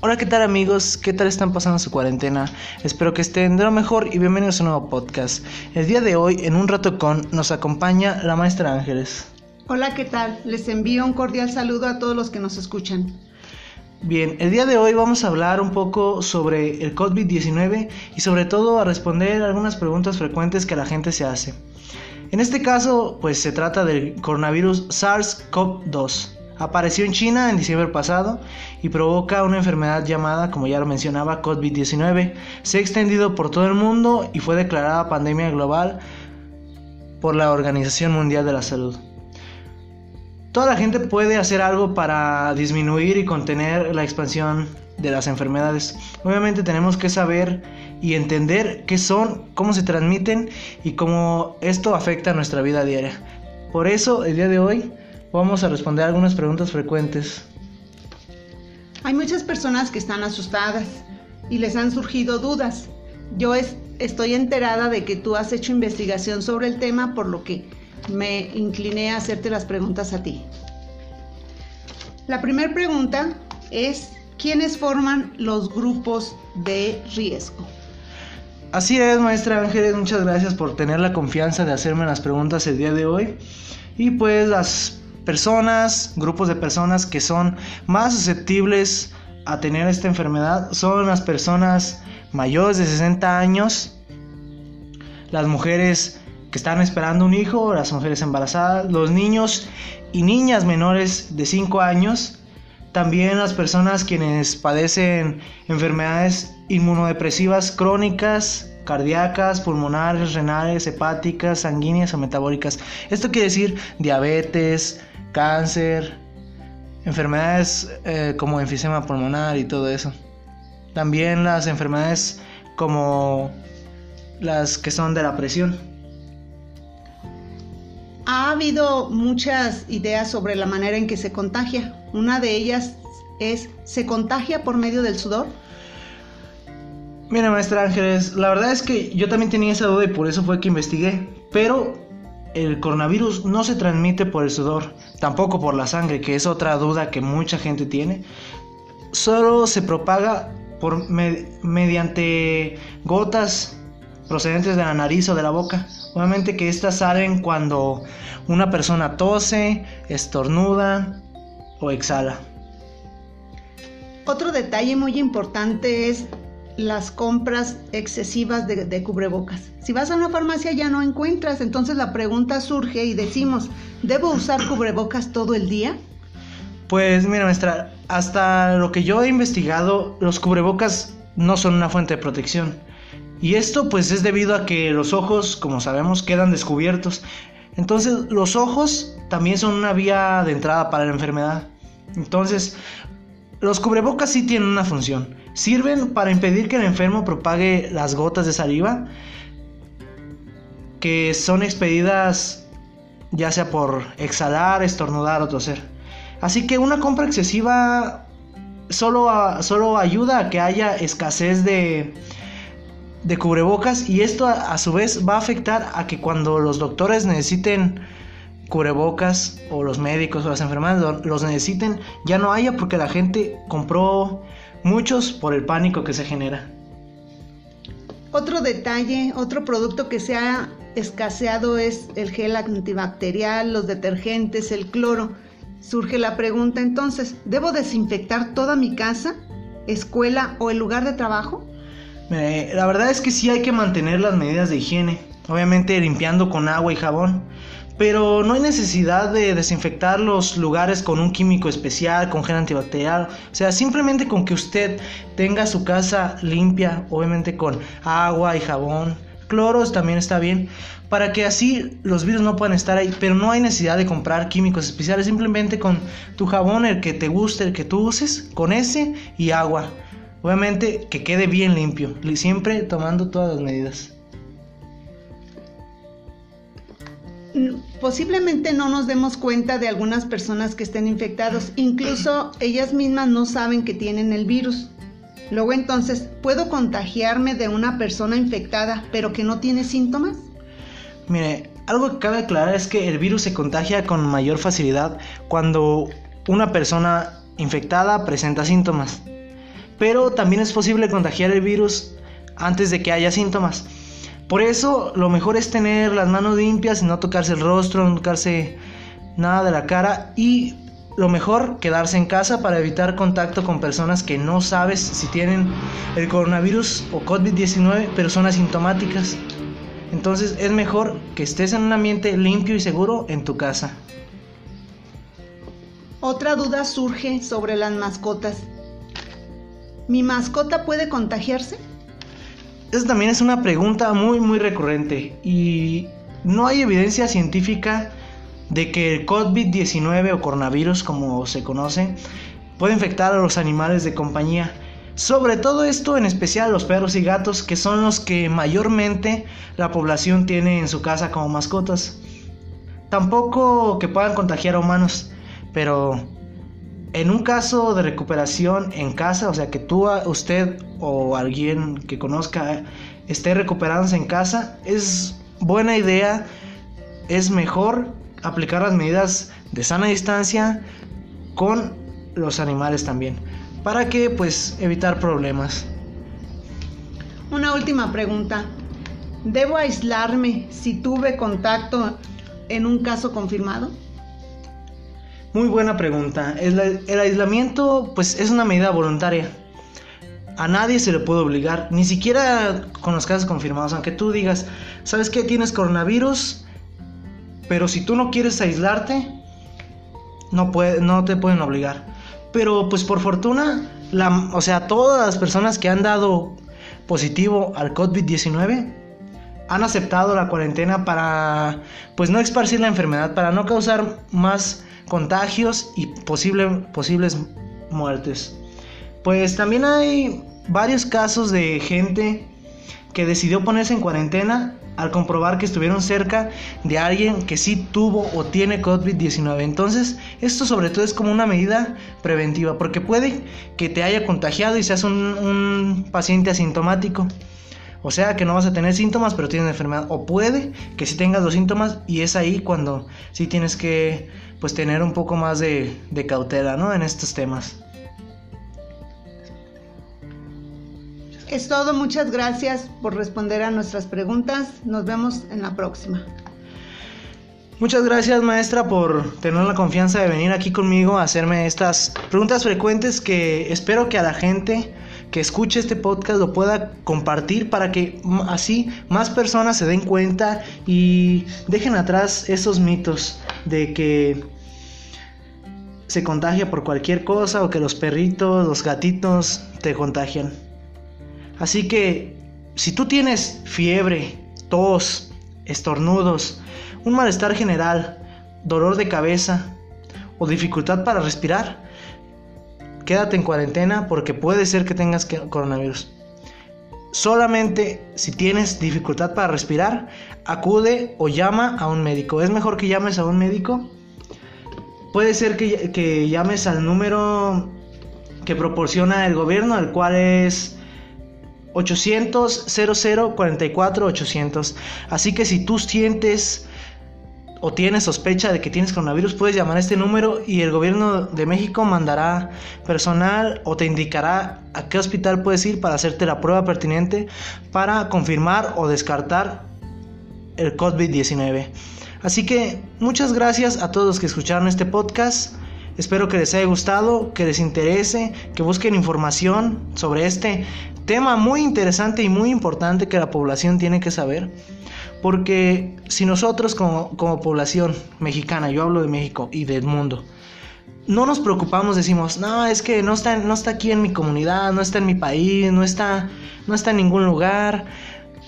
Hola, ¿qué tal amigos? ¿Qué tal están pasando su cuarentena? Espero que estén de lo mejor y bienvenidos a un nuevo podcast. El día de hoy, en un rato con, nos acompaña la maestra Ángeles. Hola, ¿qué tal? Les envío un cordial saludo a todos los que nos escuchan. Bien, el día de hoy vamos a hablar un poco sobre el COVID-19 y sobre todo a responder algunas preguntas frecuentes que la gente se hace. En este caso, pues se trata del coronavirus SARS-CoV-2. Apareció en China en diciembre pasado y provoca una enfermedad llamada, como ya lo mencionaba, COVID-19. Se ha extendido por todo el mundo y fue declarada pandemia global por la Organización Mundial de la Salud. Toda la gente puede hacer algo para disminuir y contener la expansión de las enfermedades. Obviamente tenemos que saber y entender qué son, cómo se transmiten y cómo esto afecta a nuestra vida diaria. Por eso, el día de hoy vamos a responder algunas preguntas frecuentes. Hay muchas personas que están asustadas y les han surgido dudas. Yo estoy enterada de que tú has hecho investigación sobre el tema, por lo que me incliné a hacerte las preguntas a ti. La primera pregunta es, ¿quiénes forman los grupos de riesgo? Así es, maestra Ángeles, muchas gracias por tener la confianza de hacerme las preguntas el día de hoy. Y pues las personas, grupos de personas que son más susceptibles a tener esta enfermedad son las personas mayores de 60 años, las mujeres que están esperando un hijo, las mujeres embarazadas, los niños y niñas menores de 5 años, también las personas quienes padecen enfermedades inmunodepresivas crónicas, cardíacas, pulmonares, renales, hepáticas, sanguíneas o metabólicas. Esto quiere decir diabetes, cáncer, enfermedades eh, como enfisema pulmonar y todo eso. También las enfermedades como las que son de la presión. Ha habido muchas ideas sobre la manera en que se contagia. Una de ellas es, ¿se contagia por medio del sudor? Mira, maestra Ángeles, la verdad es que yo también tenía esa duda y por eso fue que investigué. Pero el coronavirus no se transmite por el sudor, tampoco por la sangre, que es otra duda que mucha gente tiene. Solo se propaga mediante gotas procedentes de la nariz o de la boca. Obviamente que estas salen cuando una persona tose, estornuda o exhala. Otro detalle muy importante es las compras excesivas de, cubrebocas. Si vas a una farmacia ya no encuentras, entonces la pregunta surge y decimos, ¿debo usar cubrebocas todo el día? Pues mira, maestra, hasta lo que yo he investigado, los cubrebocas no son una fuente de protección. Y esto pues es debido a que los ojos, como sabemos, quedan descubiertos. Entonces los ojos también son una vía de entrada para la enfermedad. Entonces, los cubrebocas sí tienen una función. Sirven para impedir que el enfermo propague las gotas de saliva que son expedidas ya sea por exhalar, estornudar o toser. Así que una compra excesiva solo, solo ayuda a que haya escasez de, de cubrebocas y esto a, a, su vez va a afectar a que cuando los doctores necesiten cubrebocas o los médicos o las enfermeras los necesiten, ya no haya porque la gente compró muchos por el pánico que se genera. Otro detalle, otro producto que se ha escaseado es el gel antibacterial, los detergentes, el cloro. Surge la pregunta entonces, ¿debo desinfectar toda mi casa, escuela o el lugar de trabajo? la verdad es que sí hay que mantener las medidas de higiene, obviamente limpiando con agua y jabón pero no hay necesidad de desinfectar los lugares con un químico especial, con gel antibacterial. O sea, simplemente con que usted tenga su casa limpia, obviamente con agua y jabón. Cloros también está bien, para que así los virus no puedan estar ahí. Pero no hay necesidad de comprar químicos especiales, simplemente con tu jabón, el que te guste, el que tú uses, con ese y agua. Obviamente que quede bien limpio, siempre tomando todas las medidas. Posiblemente no nos demos cuenta de algunas personas que estén infectados, incluso ellas mismas no saben que tienen el virus. Luego entonces, ¿puedo contagiarme de una persona infectada pero que no tiene síntomas? Mire, algo que cabe aclarar es que el virus se contagia con mayor facilidad cuando una persona infectada presenta síntomas. pero también es posible contagiar el virus antes de que haya síntomas. Por eso lo mejor es tener las manos limpias y no tocarse el rostro, no tocarse nada de la cara y lo mejor quedarse en casa para evitar contacto con personas que no sabes si tienen el coronavirus o COVID-19 pero son asintomáticas. Entonces es mejor que estés en un ambiente limpio y seguro en tu casa. Otra duda surge sobre las mascotas. ¿Mi mascota puede contagiarse? Esa también es una pregunta muy muy recurrente y no hay evidencia científica de que el COVID-19 o coronavirus como se conoce puede infectar a los animales de compañía. Sobre todo esto en especial los perros y gatos que son los que mayormente la población tiene en su casa como mascotas. Tampoco que puedan contagiar a humanos, pero en un caso de recuperación en casa, o sea que tú, usted o alguien que conozca esté recuperándose en casa, es buena idea, es mejor aplicar las medidas de sana distancia con los animales también, para que pues evitar problemas. Una última pregunta. ¿Debo aislarme si tuve contacto en un caso confirmado? Muy buena pregunta. El, aislamiento pues es una medida voluntaria. A nadie se le puede obligar, ni siquiera con los casos confirmados, aunque tú digas, ¿sabes qué? Tienes coronavirus, pero si tú no quieres aislarte, no, puede, no te pueden obligar. Pero pues por fortuna, la, o sea, todas las personas que han dado positivo al COVID-19 han aceptado la cuarentena para pues no esparcir la enfermedad, para no causar más contagios y posible, posibles muertes. Pues también hay varios casos de gente que decidió ponerse en cuarentena al comprobar que estuvieron cerca de alguien que sí tuvo o tiene COVID-19. Entonces, esto sobre todo es como una medida preventiva, porque puede que te haya contagiado y seas un, un paciente asintomático. O sea que no vas a tener síntomas, pero tienes enfermedad. O puede que sí tengas los síntomas y es ahí cuando sí tienes que pues tener un poco más de, de cautela, ¿no? En estos temas. Es todo, muchas gracias por responder a nuestras preguntas. Nos vemos en la próxima. Muchas gracias maestra por tener la confianza de venir aquí conmigo a hacerme estas preguntas frecuentes que espero que a la gente que escuche este podcast lo pueda compartir para que así más personas se den cuenta y dejen atrás esos mitos de que se contagia por cualquier cosa o que los perritos, los gatitos te contagian. Así que si tú tienes fiebre, tos, estornudos, un malestar general, dolor de cabeza o dificultad para respirar, quédate en cuarentena porque puede ser que tengas coronavirus. Solamente si tienes dificultad para respirar, acude o llama a un médico. Es mejor que llames a un médico. Puede ser que, que llames al número que proporciona el gobierno, el cual es 800 00 44 800. Así que si tú sientes o tienes sospecha de que tienes coronavirus, puedes llamar a este número y el gobierno de México mandará personal o te indicará a qué hospital puedes ir para hacerte la prueba pertinente para confirmar o descartar el COVID-19. Así que muchas gracias a todos los que escucharon este podcast. Espero que les haya gustado, que les interese, que busquen información sobre este tema muy interesante y muy importante que la población tiene que saber. Porque si nosotros como, población mexicana, yo hablo de México y del mundo, no nos preocupamos, decimos, no, es que no está, no está aquí en mi comunidad, no está en mi país, no está, no está en ningún lugar,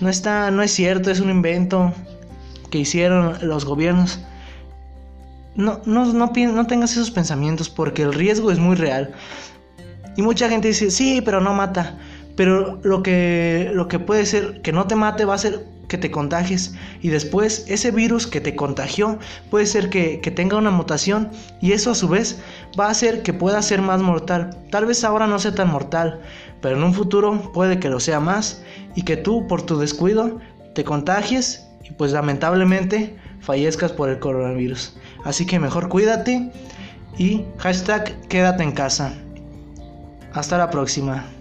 no está, no es cierto, es un invento que hicieron los gobiernos no, no, no, no tengas esos pensamientos porque el riesgo es muy real. Y mucha gente dice, sí, pero no mata. Pero lo que, lo que puede ser que no te mate va a ser que te contagies y después ese virus que te contagió puede ser que, que, tenga una mutación y eso a su vez va a hacer que pueda ser más mortal. Tal vez ahora no sea tan mortal, pero en un futuro puede que lo sea más y que tú por tu descuido te contagies y pues lamentablemente fallezcas por el coronavirus. Así que mejor cuídate y hashtag quédate en casa. Hasta la próxima.